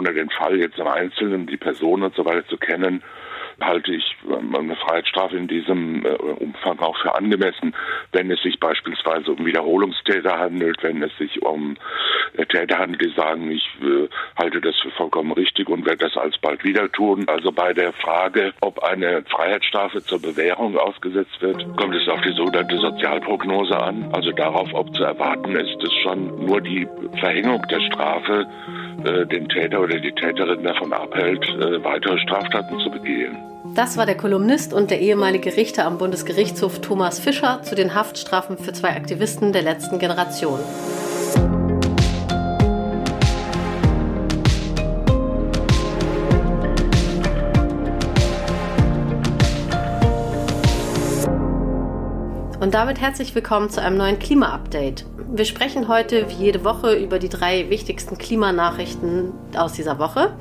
ohne den Fall jetzt im Einzelnen, die Person und so weiter zu kennen, halte ich ähm, eine Freiheitsstrafe in diesem äh, Umfang auch für angemessen, wenn es sich beispielsweise um Wiederholungstäter handelt, wenn es sich um äh, Täter handelt, die sagen, ich äh, halte das für vollkommen richtig und werde das alsbald wieder tun. Also bei der Frage, ob eine Freiheitsstrafe zur Bewährung ausgesetzt wird, kommt es auf die sogenannte Sozialprognose an. Also darauf, ob zu erwarten ist, dass schon nur die Verhängung der Strafe den Täter oder die Täterin davon abhält, weitere Straftaten zu begehen. Das war der Kolumnist und der ehemalige Richter am Bundesgerichtshof Thomas Fischer zu den Haftstrafen für zwei Aktivisten der letzten Generation. Und damit herzlich willkommen zu einem neuen Klima-Update. Wir sprechen heute wie jede Woche über die drei wichtigsten Klimanachrichten aus dieser Woche.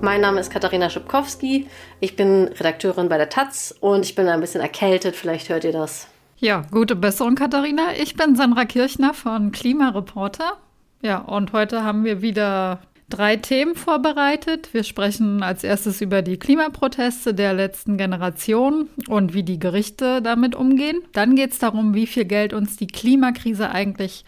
Mein Name ist Katharina Schipkowski. Ich bin Redakteurin bei der Taz und ich bin ein bisschen erkältet. Vielleicht hört ihr das. Ja, gute Besserung, Katharina. Ich bin Sandra Kirchner von Klimareporter. Ja, und heute haben wir wieder drei Themen vorbereitet. Wir sprechen als erstes über die Klimaproteste der letzten Generation und wie die Gerichte damit umgehen. Dann geht es darum, wie viel Geld uns die Klimakrise eigentlich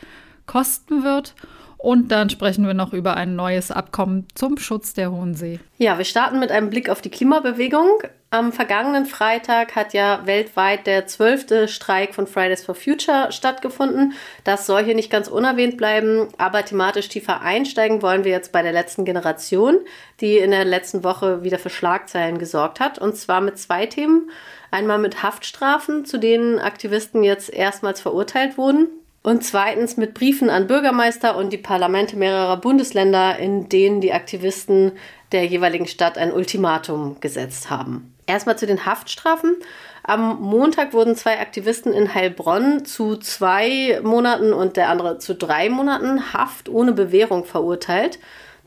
kosten wird. Und dann sprechen wir noch über ein neues Abkommen zum Schutz der Hohen See. Ja, wir starten mit einem Blick auf die Klimabewegung. Am vergangenen Freitag hat ja weltweit der zwölfte Streik von Fridays for Future stattgefunden. Das soll hier nicht ganz unerwähnt bleiben, aber thematisch tiefer einsteigen wollen wir jetzt bei der letzten Generation, die in der letzten Woche wieder für Schlagzeilen gesorgt hat. Und zwar mit zwei Themen. Einmal mit Haftstrafen, zu denen Aktivisten jetzt erstmals verurteilt wurden. Und zweitens mit Briefen an Bürgermeister und die Parlamente mehrerer Bundesländer, in denen die Aktivisten der jeweiligen Stadt ein Ultimatum gesetzt haben. Erstmal zu den Haftstrafen. Am Montag wurden zwei Aktivisten in Heilbronn zu zwei Monaten und der andere zu drei Monaten Haft ohne Bewährung verurteilt.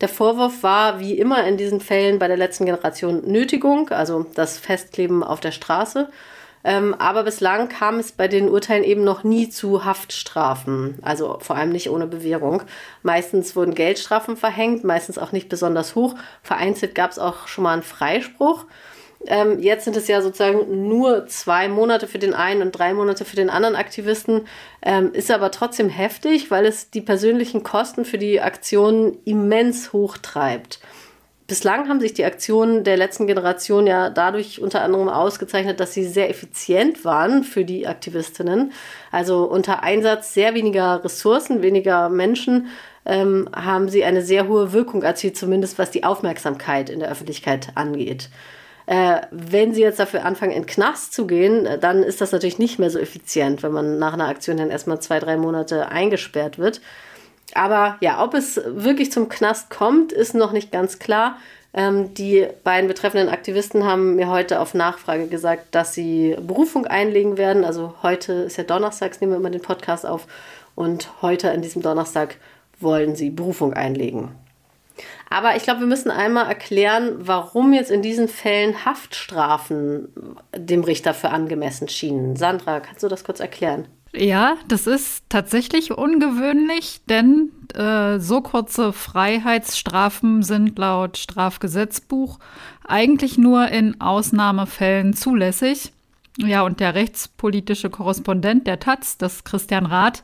Der Vorwurf war wie immer in diesen Fällen bei der letzten Generation Nötigung, also das Festkleben auf der Straße. Ähm, aber bislang kam es bei den Urteilen eben noch nie zu Haftstrafen, also vor allem nicht ohne Bewährung. Meistens wurden Geldstrafen verhängt, meistens auch nicht besonders hoch. Vereinzelt gab es auch schon mal einen Freispruch. Ähm, jetzt sind es ja sozusagen nur zwei Monate für den einen und drei Monate für den anderen Aktivisten. Ähm, ist aber trotzdem heftig, weil es die persönlichen Kosten für die Aktion immens hochtreibt. Bislang haben sich die Aktionen der letzten Generation ja dadurch unter anderem ausgezeichnet, dass sie sehr effizient waren für die Aktivistinnen. Also unter Einsatz sehr weniger Ressourcen, weniger Menschen ähm, haben sie eine sehr hohe Wirkung erzielt, zumindest was die Aufmerksamkeit in der Öffentlichkeit angeht. Äh, wenn sie jetzt dafür anfangen, in Knast zu gehen, äh, dann ist das natürlich nicht mehr so effizient, wenn man nach einer Aktion dann erstmal zwei, drei Monate eingesperrt wird. Aber ja, ob es wirklich zum Knast kommt, ist noch nicht ganz klar. Ähm, die beiden betreffenden Aktivisten haben mir heute auf Nachfrage gesagt, dass sie Berufung einlegen werden. Also heute ist ja Donnerstags, nehmen wir immer den Podcast auf. Und heute an diesem Donnerstag wollen sie Berufung einlegen. Aber ich glaube, wir müssen einmal erklären, warum jetzt in diesen Fällen Haftstrafen dem Richter für angemessen schienen. Sandra, kannst du das kurz erklären? Ja, das ist tatsächlich ungewöhnlich, denn äh, so kurze Freiheitsstrafen sind laut Strafgesetzbuch eigentlich nur in Ausnahmefällen zulässig. Ja, und der rechtspolitische Korrespondent der Taz, das Christian Rath,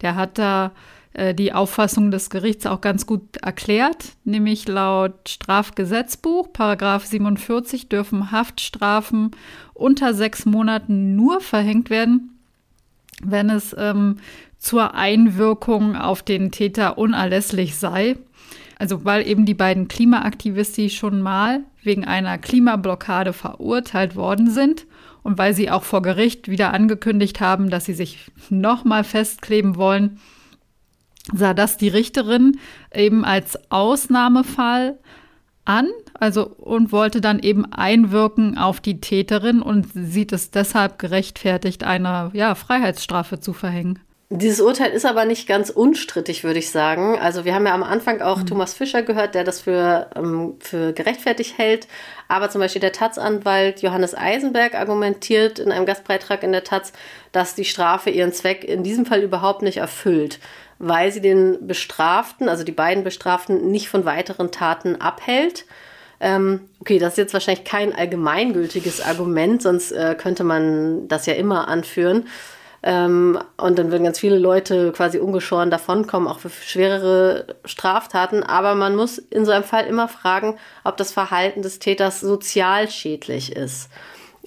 der hat da äh, die Auffassung des Gerichts auch ganz gut erklärt, nämlich laut Strafgesetzbuch, Paragraph 47, dürfen Haftstrafen unter sechs Monaten nur verhängt werden, wenn es ähm, zur Einwirkung auf den Täter unerlässlich sei. Also weil eben die beiden Klimaaktivisten schon mal wegen einer Klimablockade verurteilt worden sind und weil sie auch vor Gericht wieder angekündigt haben, dass sie sich nochmal festkleben wollen, sah das die Richterin eben als Ausnahmefall an, also und wollte dann eben einwirken auf die Täterin und sieht es deshalb gerechtfertigt, eine ja, Freiheitsstrafe zu verhängen. Dieses Urteil ist aber nicht ganz unstrittig, würde ich sagen. Also wir haben ja am Anfang auch mhm. Thomas Fischer gehört, der das für, ähm, für gerechtfertigt hält. Aber zum Beispiel der Taz-Anwalt Johannes Eisenberg argumentiert in einem Gastbeitrag in der Taz, dass die Strafe ihren Zweck in diesem Fall überhaupt nicht erfüllt weil sie den Bestraften, also die beiden Bestraften, nicht von weiteren Taten abhält. Ähm, okay, das ist jetzt wahrscheinlich kein allgemeingültiges Argument, sonst äh, könnte man das ja immer anführen. Ähm, und dann würden ganz viele Leute quasi ungeschoren davonkommen, auch für schwerere Straftaten. Aber man muss in so einem Fall immer fragen, ob das Verhalten des Täters sozial schädlich ist.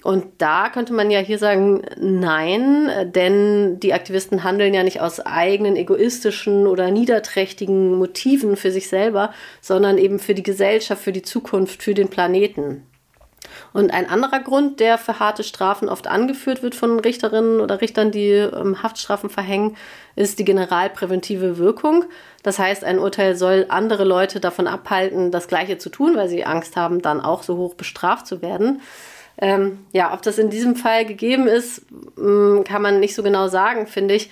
Und da könnte man ja hier sagen, nein, denn die Aktivisten handeln ja nicht aus eigenen egoistischen oder niederträchtigen Motiven für sich selber, sondern eben für die Gesellschaft, für die Zukunft, für den Planeten. Und ein anderer Grund, der für harte Strafen oft angeführt wird von Richterinnen oder Richtern, die ähm, Haftstrafen verhängen, ist die generalpräventive Wirkung. Das heißt, ein Urteil soll andere Leute davon abhalten, das Gleiche zu tun, weil sie Angst haben, dann auch so hoch bestraft zu werden. Ähm, ja, ob das in diesem Fall gegeben ist, mm, kann man nicht so genau sagen, finde ich.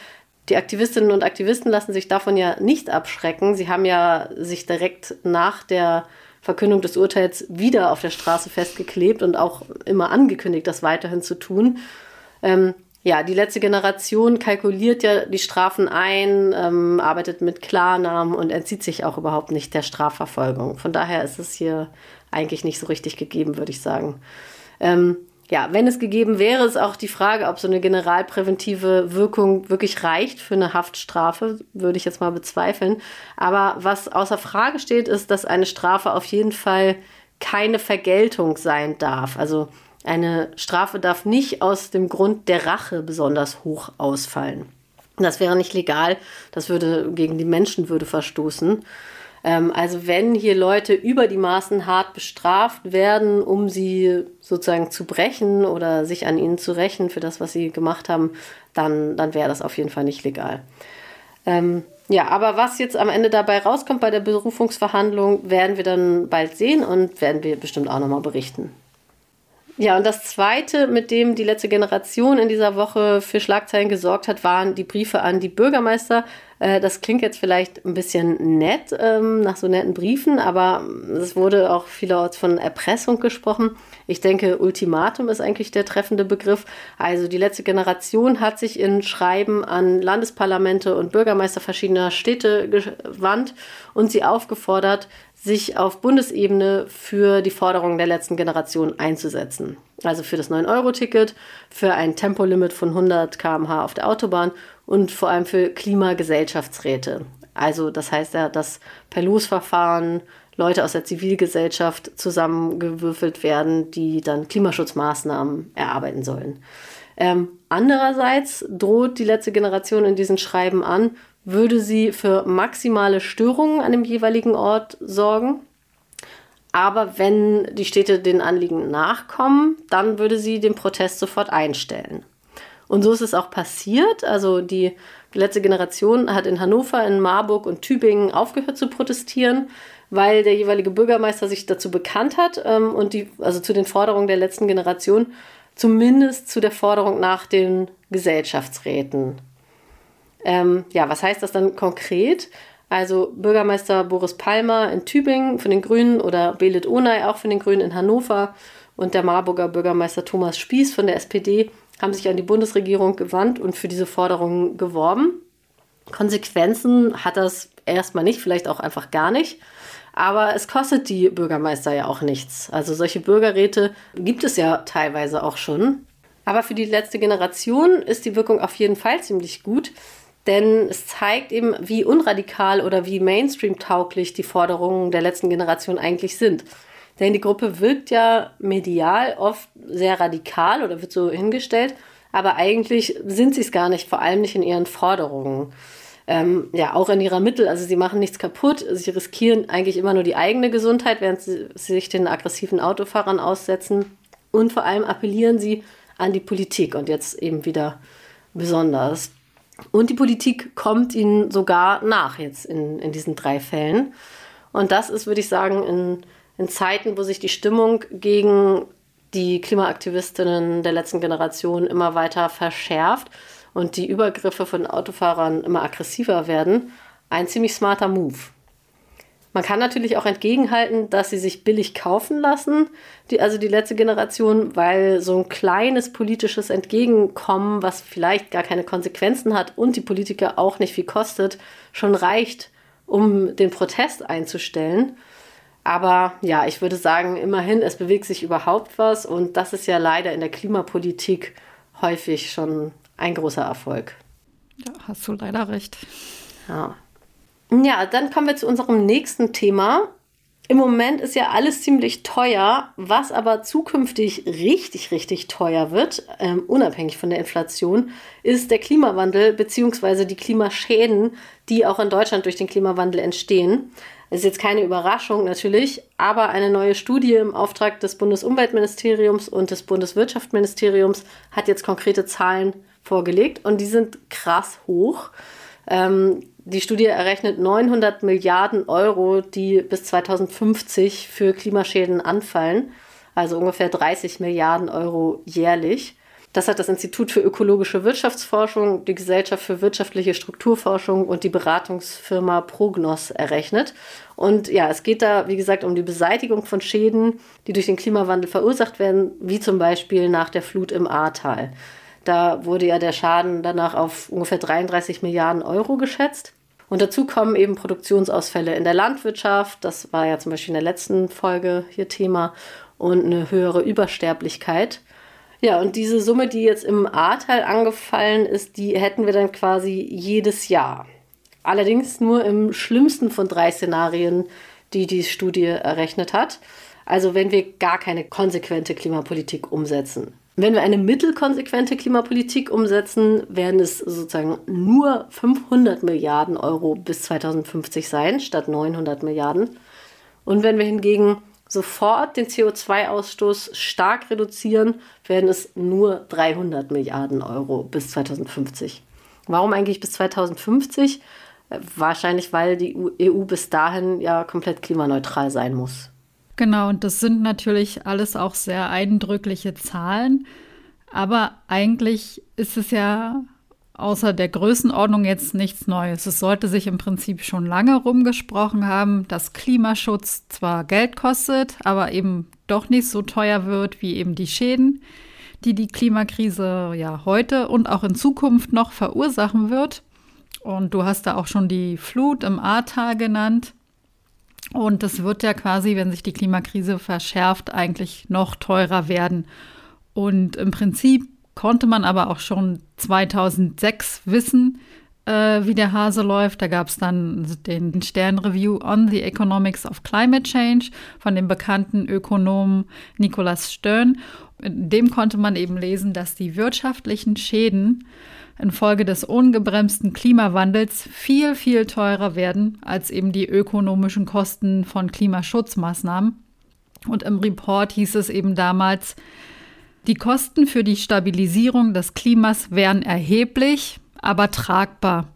Die Aktivistinnen und Aktivisten lassen sich davon ja nicht abschrecken. Sie haben ja sich direkt nach der Verkündung des Urteils wieder auf der Straße festgeklebt und auch immer angekündigt, das weiterhin zu tun. Ähm, ja, die letzte Generation kalkuliert ja die Strafen ein, ähm, arbeitet mit Klarnamen und entzieht sich auch überhaupt nicht der Strafverfolgung. Von daher ist es hier eigentlich nicht so richtig gegeben, würde ich sagen. Ähm, ja, wenn es gegeben wäre, ist auch die Frage, ob so eine generalpräventive Wirkung wirklich reicht für eine Haftstrafe, würde ich jetzt mal bezweifeln. Aber was außer Frage steht, ist, dass eine Strafe auf jeden Fall keine Vergeltung sein darf. Also eine Strafe darf nicht aus dem Grund der Rache besonders hoch ausfallen. Das wäre nicht legal, das würde gegen die Menschenwürde verstoßen. Ähm, also wenn hier Leute über die Maßen hart bestraft werden, um sie sozusagen zu brechen oder sich an ihnen zu rächen für das, was sie gemacht haben, dann, dann wäre das auf jeden Fall nicht legal. Ähm, ja, aber was jetzt am Ende dabei rauskommt bei der Berufungsverhandlung, werden wir dann bald sehen und werden wir bestimmt auch nochmal berichten. Ja, und das Zweite, mit dem die letzte Generation in dieser Woche für Schlagzeilen gesorgt hat, waren die Briefe an die Bürgermeister. Äh, das klingt jetzt vielleicht ein bisschen nett ähm, nach so netten Briefen, aber es wurde auch vielerorts von Erpressung gesprochen. Ich denke, Ultimatum ist eigentlich der treffende Begriff. Also die letzte Generation hat sich in Schreiben an Landesparlamente und Bürgermeister verschiedener Städte gewandt und sie aufgefordert, sich auf Bundesebene für die Forderungen der letzten Generation einzusetzen. Also für das 9-Euro-Ticket, für ein Tempolimit von 100 km/h auf der Autobahn und vor allem für Klimagesellschaftsräte. Also das heißt ja, dass per Losverfahren Leute aus der Zivilgesellschaft zusammengewürfelt werden, die dann Klimaschutzmaßnahmen erarbeiten sollen. Ähm, andererseits droht die letzte Generation in diesen Schreiben an, würde sie für maximale Störungen an dem jeweiligen Ort sorgen. Aber wenn die Städte den Anliegen nachkommen, dann würde sie den Protest sofort einstellen. Und so ist es auch passiert. Also die letzte Generation hat in Hannover, in Marburg und Tübingen aufgehört zu protestieren, weil der jeweilige Bürgermeister sich dazu bekannt hat ähm, und die, also zu den Forderungen der letzten Generation, zumindest zu der Forderung nach den Gesellschaftsräten ähm, ja, was heißt das dann konkret? Also Bürgermeister Boris Palmer in Tübingen von den Grünen oder Belit Onay auch von den Grünen in Hannover und der Marburger Bürgermeister Thomas Spieß von der SPD haben sich an die Bundesregierung gewandt und für diese Forderungen geworben. Konsequenzen hat das erstmal nicht, vielleicht auch einfach gar nicht. Aber es kostet die Bürgermeister ja auch nichts. Also solche Bürgerräte gibt es ja teilweise auch schon. Aber für die letzte Generation ist die Wirkung auf jeden Fall ziemlich gut. Denn es zeigt eben, wie unradikal oder wie Mainstream-tauglich die Forderungen der letzten Generation eigentlich sind. Denn die Gruppe wirkt ja medial oft sehr radikal oder wird so hingestellt, aber eigentlich sind sie es gar nicht, vor allem nicht in ihren Forderungen. Ähm, ja, auch in ihrer Mittel, also sie machen nichts kaputt, sie riskieren eigentlich immer nur die eigene Gesundheit, während sie sich den aggressiven Autofahrern aussetzen. Und vor allem appellieren sie an die Politik und jetzt eben wieder besonders. Und die Politik kommt ihnen sogar nach jetzt in, in diesen drei Fällen. Und das ist, würde ich sagen, in, in Zeiten, wo sich die Stimmung gegen die Klimaaktivistinnen der letzten Generation immer weiter verschärft und die Übergriffe von Autofahrern immer aggressiver werden, ein ziemlich smarter Move. Man kann natürlich auch entgegenhalten, dass sie sich billig kaufen lassen, die, also die letzte Generation, weil so ein kleines politisches Entgegenkommen, was vielleicht gar keine Konsequenzen hat und die Politiker auch nicht viel kostet, schon reicht, um den Protest einzustellen. Aber ja, ich würde sagen, immerhin, es bewegt sich überhaupt was und das ist ja leider in der Klimapolitik häufig schon ein großer Erfolg. Ja, hast du leider recht. Ja. Ja, dann kommen wir zu unserem nächsten Thema. Im Moment ist ja alles ziemlich teuer, was aber zukünftig richtig, richtig teuer wird, ähm, unabhängig von der Inflation, ist der Klimawandel bzw. die Klimaschäden, die auch in Deutschland durch den Klimawandel entstehen. Das ist jetzt keine Überraschung natürlich, aber eine neue Studie im Auftrag des Bundesumweltministeriums und des Bundeswirtschaftsministeriums hat jetzt konkrete Zahlen vorgelegt und die sind krass hoch. Ähm, die Studie errechnet 900 Milliarden Euro, die bis 2050 für Klimaschäden anfallen, also ungefähr 30 Milliarden Euro jährlich. Das hat das Institut für ökologische Wirtschaftsforschung, die Gesellschaft für wirtschaftliche Strukturforschung und die Beratungsfirma Prognos errechnet. Und ja, es geht da, wie gesagt, um die Beseitigung von Schäden, die durch den Klimawandel verursacht werden, wie zum Beispiel nach der Flut im Ahrtal. Da wurde ja der Schaden danach auf ungefähr 33 Milliarden Euro geschätzt. Und dazu kommen eben Produktionsausfälle in der Landwirtschaft, das war ja zum Beispiel in der letzten Folge hier Thema, und eine höhere Übersterblichkeit. Ja, und diese Summe, die jetzt im A-Teil angefallen ist, die hätten wir dann quasi jedes Jahr. Allerdings nur im schlimmsten von drei Szenarien, die die Studie errechnet hat. Also wenn wir gar keine konsequente Klimapolitik umsetzen. Wenn wir eine mittelkonsequente Klimapolitik umsetzen, werden es sozusagen nur 500 Milliarden Euro bis 2050 sein, statt 900 Milliarden. Und wenn wir hingegen sofort den CO2-Ausstoß stark reduzieren, werden es nur 300 Milliarden Euro bis 2050. Warum eigentlich bis 2050? Wahrscheinlich, weil die EU bis dahin ja komplett klimaneutral sein muss. Genau, und das sind natürlich alles auch sehr eindrückliche Zahlen. Aber eigentlich ist es ja außer der Größenordnung jetzt nichts Neues. Es sollte sich im Prinzip schon lange rumgesprochen haben, dass Klimaschutz zwar Geld kostet, aber eben doch nicht so teuer wird wie eben die Schäden, die die Klimakrise ja heute und auch in Zukunft noch verursachen wird. Und du hast da auch schon die Flut im Ahrtal genannt. Und es wird ja quasi, wenn sich die Klimakrise verschärft, eigentlich noch teurer werden. Und im Prinzip konnte man aber auch schon 2006 wissen, äh, wie der Hase läuft. Da gab es dann den Stern-Review on the Economics of Climate Change von dem bekannten Ökonomen Nicholas Stern. In dem konnte man eben lesen, dass die wirtschaftlichen Schäden infolge des ungebremsten Klimawandels viel, viel teurer werden als eben die ökonomischen Kosten von Klimaschutzmaßnahmen. Und im Report hieß es eben damals, die Kosten für die Stabilisierung des Klimas wären erheblich, aber tragbar.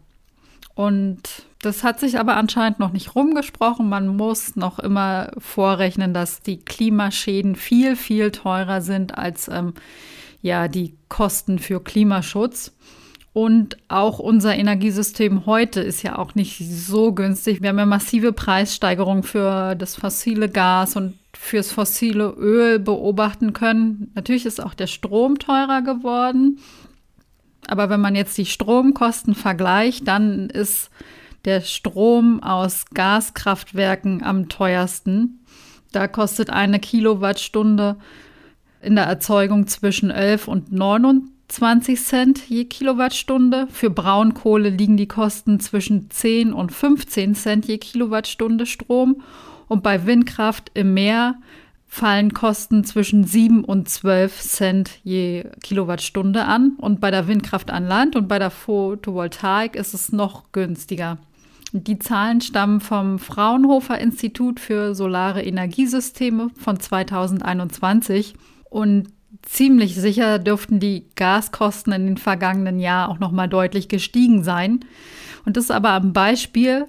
Und das hat sich aber anscheinend noch nicht rumgesprochen. Man muss noch immer vorrechnen, dass die Klimaschäden viel, viel teurer sind als ähm, ja, die Kosten für Klimaschutz. Und auch unser Energiesystem heute ist ja auch nicht so günstig. Wir haben ja massive Preissteigerungen für das fossile Gas und fürs fossile Öl beobachten können. Natürlich ist auch der Strom teurer geworden. Aber wenn man jetzt die Stromkosten vergleicht, dann ist der Strom aus Gaskraftwerken am teuersten. Da kostet eine Kilowattstunde in der Erzeugung zwischen 11 und 29 20 Cent je Kilowattstunde. Für Braunkohle liegen die Kosten zwischen 10 und 15 Cent je Kilowattstunde Strom. Und bei Windkraft im Meer fallen Kosten zwischen 7 und 12 Cent je Kilowattstunde an. Und bei der Windkraft an Land und bei der Photovoltaik ist es noch günstiger. Die Zahlen stammen vom Fraunhofer Institut für Solare Energiesysteme von 2021. Und ziemlich sicher dürften die Gaskosten in den vergangenen Jahren auch noch mal deutlich gestiegen sein. Und das ist aber am Beispiel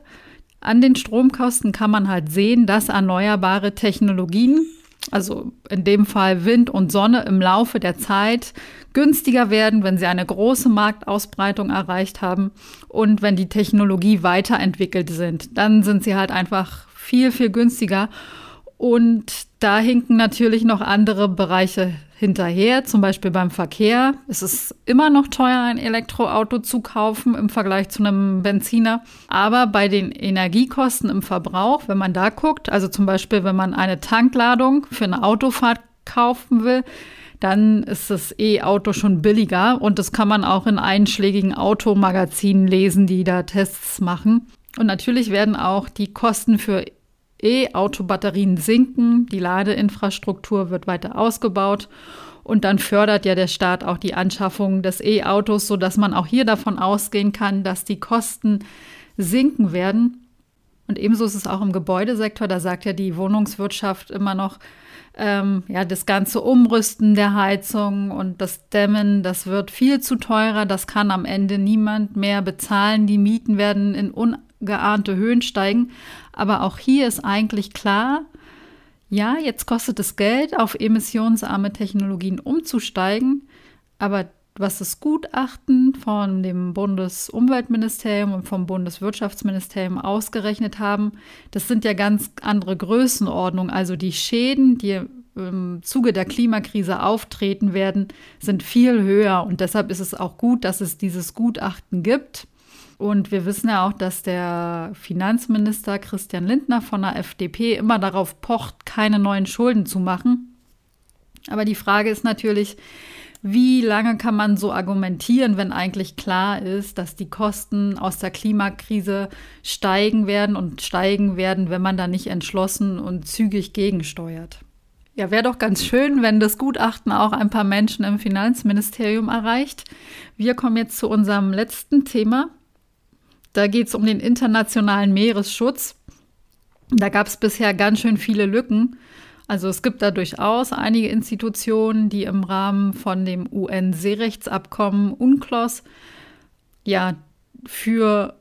an den Stromkosten kann man halt sehen, dass erneuerbare Technologien, also in dem Fall Wind und Sonne, im Laufe der Zeit günstiger werden, wenn sie eine große Marktausbreitung erreicht haben und wenn die Technologie weiterentwickelt sind. Dann sind sie halt einfach viel, viel günstiger. Und da hinken natürlich noch andere Bereiche hinterher, zum Beispiel beim Verkehr. Es ist immer noch teuer, ein Elektroauto zu kaufen im Vergleich zu einem Benziner. Aber bei den Energiekosten im Verbrauch, wenn man da guckt, also zum Beispiel, wenn man eine Tankladung für eine Autofahrt kaufen will, dann ist das E-Auto schon billiger und das kann man auch in einschlägigen Automagazinen lesen, die da Tests machen. Und natürlich werden auch die Kosten für E-Auto-Batterien sinken, die Ladeinfrastruktur wird weiter ausgebaut und dann fördert ja der Staat auch die Anschaffung des E-Autos, sodass man auch hier davon ausgehen kann, dass die Kosten sinken werden. Und ebenso ist es auch im Gebäudesektor, da sagt ja die Wohnungswirtschaft immer noch, ähm, ja, das ganze Umrüsten der Heizung und das Dämmen, das wird viel zu teurer, das kann am Ende niemand mehr bezahlen. Die Mieten werden in ungeahnte Höhen steigen. Aber auch hier ist eigentlich klar, ja, jetzt kostet es Geld, auf emissionsarme Technologien umzusteigen, aber was das Gutachten von dem Bundesumweltministerium und vom Bundeswirtschaftsministerium ausgerechnet haben, das sind ja ganz andere Größenordnungen. Also die Schäden, die im Zuge der Klimakrise auftreten werden, sind viel höher. Und deshalb ist es auch gut, dass es dieses Gutachten gibt. Und wir wissen ja auch, dass der Finanzminister Christian Lindner von der FDP immer darauf pocht, keine neuen Schulden zu machen. Aber die Frage ist natürlich, wie lange kann man so argumentieren, wenn eigentlich klar ist, dass die Kosten aus der Klimakrise steigen werden und steigen werden, wenn man da nicht entschlossen und zügig gegensteuert? Ja, wäre doch ganz schön, wenn das Gutachten auch ein paar Menschen im Finanzministerium erreicht. Wir kommen jetzt zu unserem letzten Thema. Da geht es um den internationalen Meeresschutz. Da gab es bisher ganz schön viele Lücken. Also es gibt da durchaus einige Institutionen, die im Rahmen von dem UN-Seerechtsabkommen UNCLOS ja für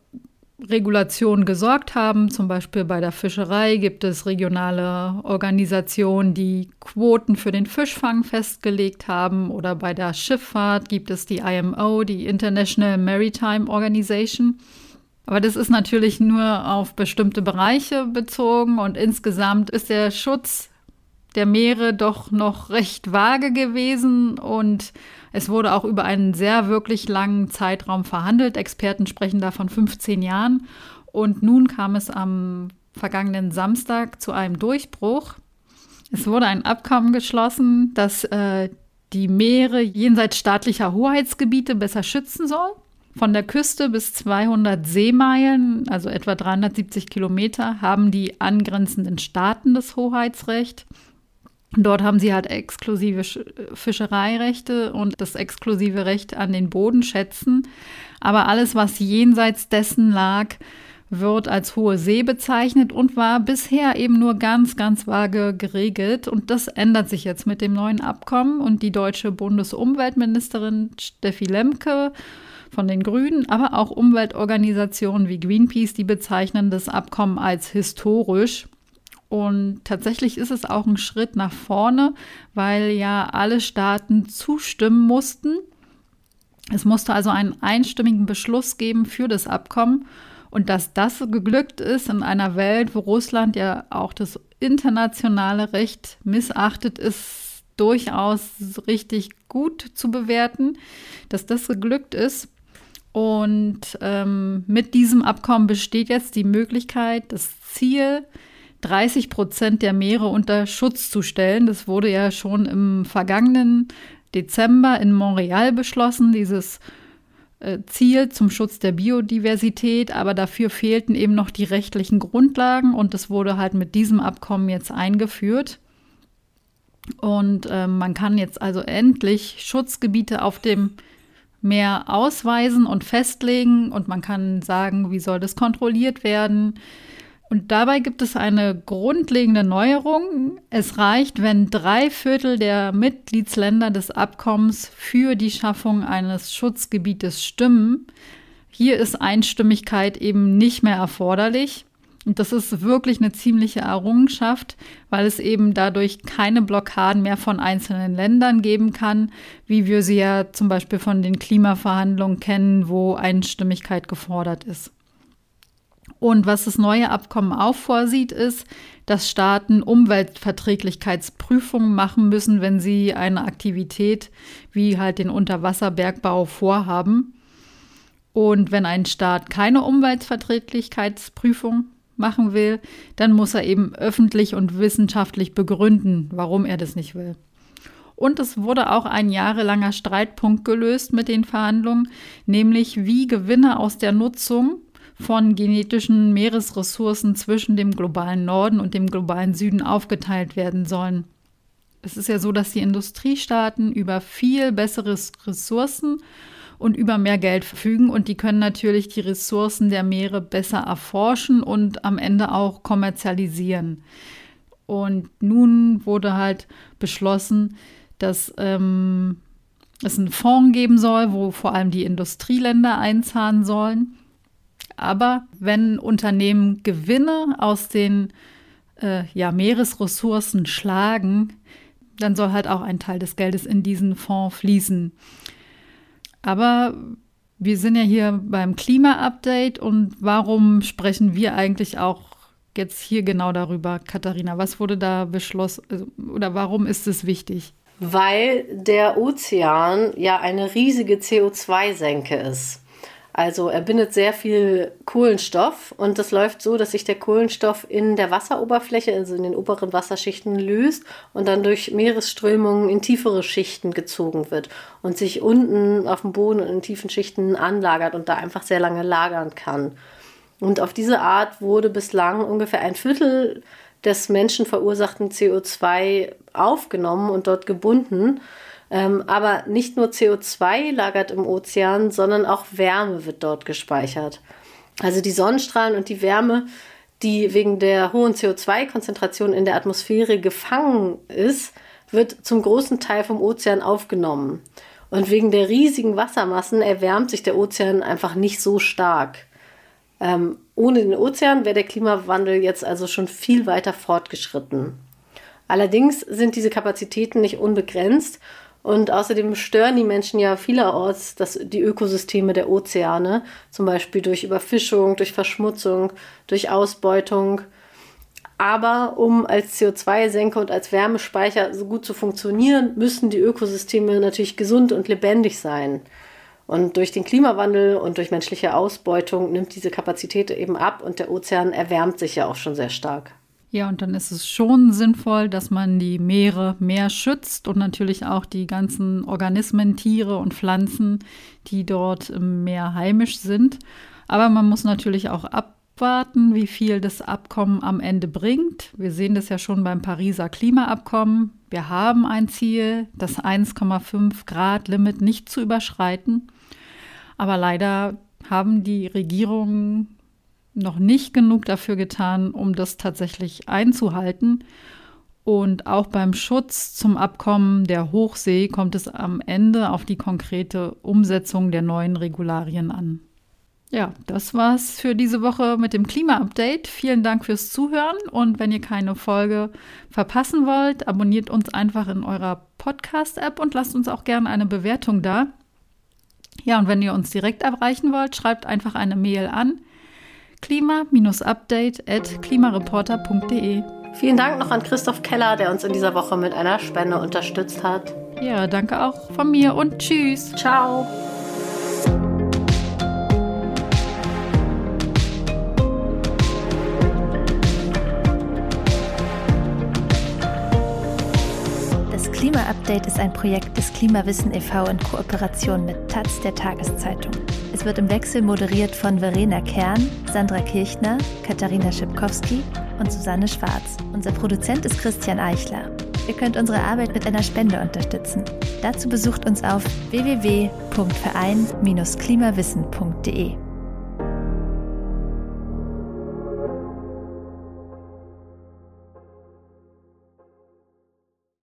Regulationen gesorgt haben. Zum Beispiel bei der Fischerei gibt es regionale Organisationen, die Quoten für den Fischfang festgelegt haben. Oder bei der Schifffahrt gibt es die IMO, die International Maritime Organization. Aber das ist natürlich nur auf bestimmte Bereiche bezogen und insgesamt ist der Schutz der Meere doch noch recht vage gewesen und es wurde auch über einen sehr wirklich langen Zeitraum verhandelt. Experten sprechen da von 15 Jahren. Und nun kam es am vergangenen Samstag zu einem Durchbruch. Es wurde ein Abkommen geschlossen, das äh, die Meere jenseits staatlicher Hoheitsgebiete besser schützen soll. Von der Küste bis 200 Seemeilen, also etwa 370 Kilometer, haben die angrenzenden Staaten das Hoheitsrecht. Dort haben sie halt exklusive Fischereirechte und das exklusive Recht an den Bodenschätzen. Aber alles, was jenseits dessen lag, wird als hohe See bezeichnet und war bisher eben nur ganz, ganz vage geregelt. Und das ändert sich jetzt mit dem neuen Abkommen. Und die deutsche Bundesumweltministerin Steffi Lemke von den Grünen, aber auch Umweltorganisationen wie Greenpeace, die bezeichnen das Abkommen als historisch. Und tatsächlich ist es auch ein Schritt nach vorne, weil ja alle Staaten zustimmen mussten. Es musste also einen einstimmigen Beschluss geben für das Abkommen. Und dass das geglückt ist in einer Welt, wo Russland ja auch das internationale Recht missachtet, ist durchaus richtig gut zu bewerten, dass das geglückt ist. Und ähm, mit diesem Abkommen besteht jetzt die Möglichkeit, das Ziel, 30 Prozent der Meere unter Schutz zu stellen. Das wurde ja schon im vergangenen Dezember in Montreal beschlossen, dieses äh, Ziel zum Schutz der Biodiversität, aber dafür fehlten eben noch die rechtlichen Grundlagen und das wurde halt mit diesem Abkommen jetzt eingeführt. Und äh, man kann jetzt also endlich Schutzgebiete auf dem mehr ausweisen und festlegen und man kann sagen, wie soll das kontrolliert werden. Und dabei gibt es eine grundlegende Neuerung. Es reicht, wenn drei Viertel der Mitgliedsländer des Abkommens für die Schaffung eines Schutzgebietes stimmen. Hier ist Einstimmigkeit eben nicht mehr erforderlich. Und das ist wirklich eine ziemliche Errungenschaft, weil es eben dadurch keine Blockaden mehr von einzelnen Ländern geben kann, wie wir sie ja zum Beispiel von den Klimaverhandlungen kennen, wo Einstimmigkeit gefordert ist. Und was das neue Abkommen auch vorsieht, ist, dass Staaten Umweltverträglichkeitsprüfungen machen müssen, wenn sie eine Aktivität wie halt den Unterwasserbergbau vorhaben. Und wenn ein Staat keine Umweltverträglichkeitsprüfung machen will, dann muss er eben öffentlich und wissenschaftlich begründen, warum er das nicht will. Und es wurde auch ein jahrelanger Streitpunkt gelöst mit den Verhandlungen, nämlich wie Gewinne aus der Nutzung von genetischen Meeresressourcen zwischen dem globalen Norden und dem globalen Süden aufgeteilt werden sollen. Es ist ja so, dass die Industriestaaten über viel bessere Ressourcen und über mehr Geld verfügen und die können natürlich die Ressourcen der Meere besser erforschen und am Ende auch kommerzialisieren. Und nun wurde halt beschlossen, dass ähm, es einen Fonds geben soll, wo vor allem die Industrieländer einzahlen sollen. Aber wenn Unternehmen Gewinne aus den äh, ja, Meeresressourcen schlagen, dann soll halt auch ein Teil des Geldes in diesen Fonds fließen. Aber wir sind ja hier beim Klima-Update und warum sprechen wir eigentlich auch jetzt hier genau darüber, Katharina? Was wurde da beschlossen oder warum ist es wichtig? Weil der Ozean ja eine riesige CO2-Senke ist. Also er bindet sehr viel Kohlenstoff und das läuft so, dass sich der Kohlenstoff in der Wasseroberfläche, also in den oberen Wasserschichten löst und dann durch Meeresströmungen in tiefere Schichten gezogen wird und sich unten auf dem Boden und in tiefen Schichten anlagert und da einfach sehr lange lagern kann. Und auf diese Art wurde bislang ungefähr ein Viertel des menschenverursachten CO2 aufgenommen und dort gebunden. Ähm, aber nicht nur CO2 lagert im Ozean, sondern auch Wärme wird dort gespeichert. Also die Sonnenstrahlen und die Wärme, die wegen der hohen CO2-Konzentration in der Atmosphäre gefangen ist, wird zum großen Teil vom Ozean aufgenommen. Und wegen der riesigen Wassermassen erwärmt sich der Ozean einfach nicht so stark. Ähm, ohne den Ozean wäre der Klimawandel jetzt also schon viel weiter fortgeschritten. Allerdings sind diese Kapazitäten nicht unbegrenzt und außerdem stören die Menschen ja vielerorts das, die Ökosysteme der Ozeane, zum Beispiel durch Überfischung, durch Verschmutzung, durch Ausbeutung. Aber um als CO2-Senke und als Wärmespeicher so gut zu funktionieren, müssen die Ökosysteme natürlich gesund und lebendig sein. Und durch den Klimawandel und durch menschliche Ausbeutung nimmt diese Kapazität eben ab und der Ozean erwärmt sich ja auch schon sehr stark. Ja, und dann ist es schon sinnvoll, dass man die Meere mehr schützt und natürlich auch die ganzen Organismen, Tiere und Pflanzen, die dort im Meer heimisch sind. Aber man muss natürlich auch abwarten, wie viel das Abkommen am Ende bringt. Wir sehen das ja schon beim Pariser Klimaabkommen. Wir haben ein Ziel, das 1,5 Grad Limit nicht zu überschreiten. Aber leider haben die Regierungen noch nicht genug dafür getan, um das tatsächlich einzuhalten. Und auch beim Schutz zum Abkommen der Hochsee kommt es am Ende auf die konkrete Umsetzung der neuen Regularien an. Ja, das war's für diese Woche mit dem Klima-Update. Vielen Dank fürs Zuhören und wenn ihr keine Folge verpassen wollt, abonniert uns einfach in eurer Podcast-App und lasst uns auch gerne eine Bewertung da. Ja, und wenn ihr uns direkt erreichen wollt, schreibt einfach eine Mail an klima-update at klimareporter.de. Vielen Dank noch an Christoph Keller, der uns in dieser Woche mit einer Spende unterstützt hat. Ja, danke auch von mir und tschüss. Ciao. Das Klima-Update ist ein Projekt des Klimawissen e.V. in Kooperation mit Taz der Tageszeitung. Es wird im Wechsel moderiert von Verena Kern, Sandra Kirchner, Katharina Schipkowski und Susanne Schwarz. Unser Produzent ist Christian Eichler. Ihr könnt unsere Arbeit mit einer Spende unterstützen. Dazu besucht uns auf www.verein-klimawissen.de.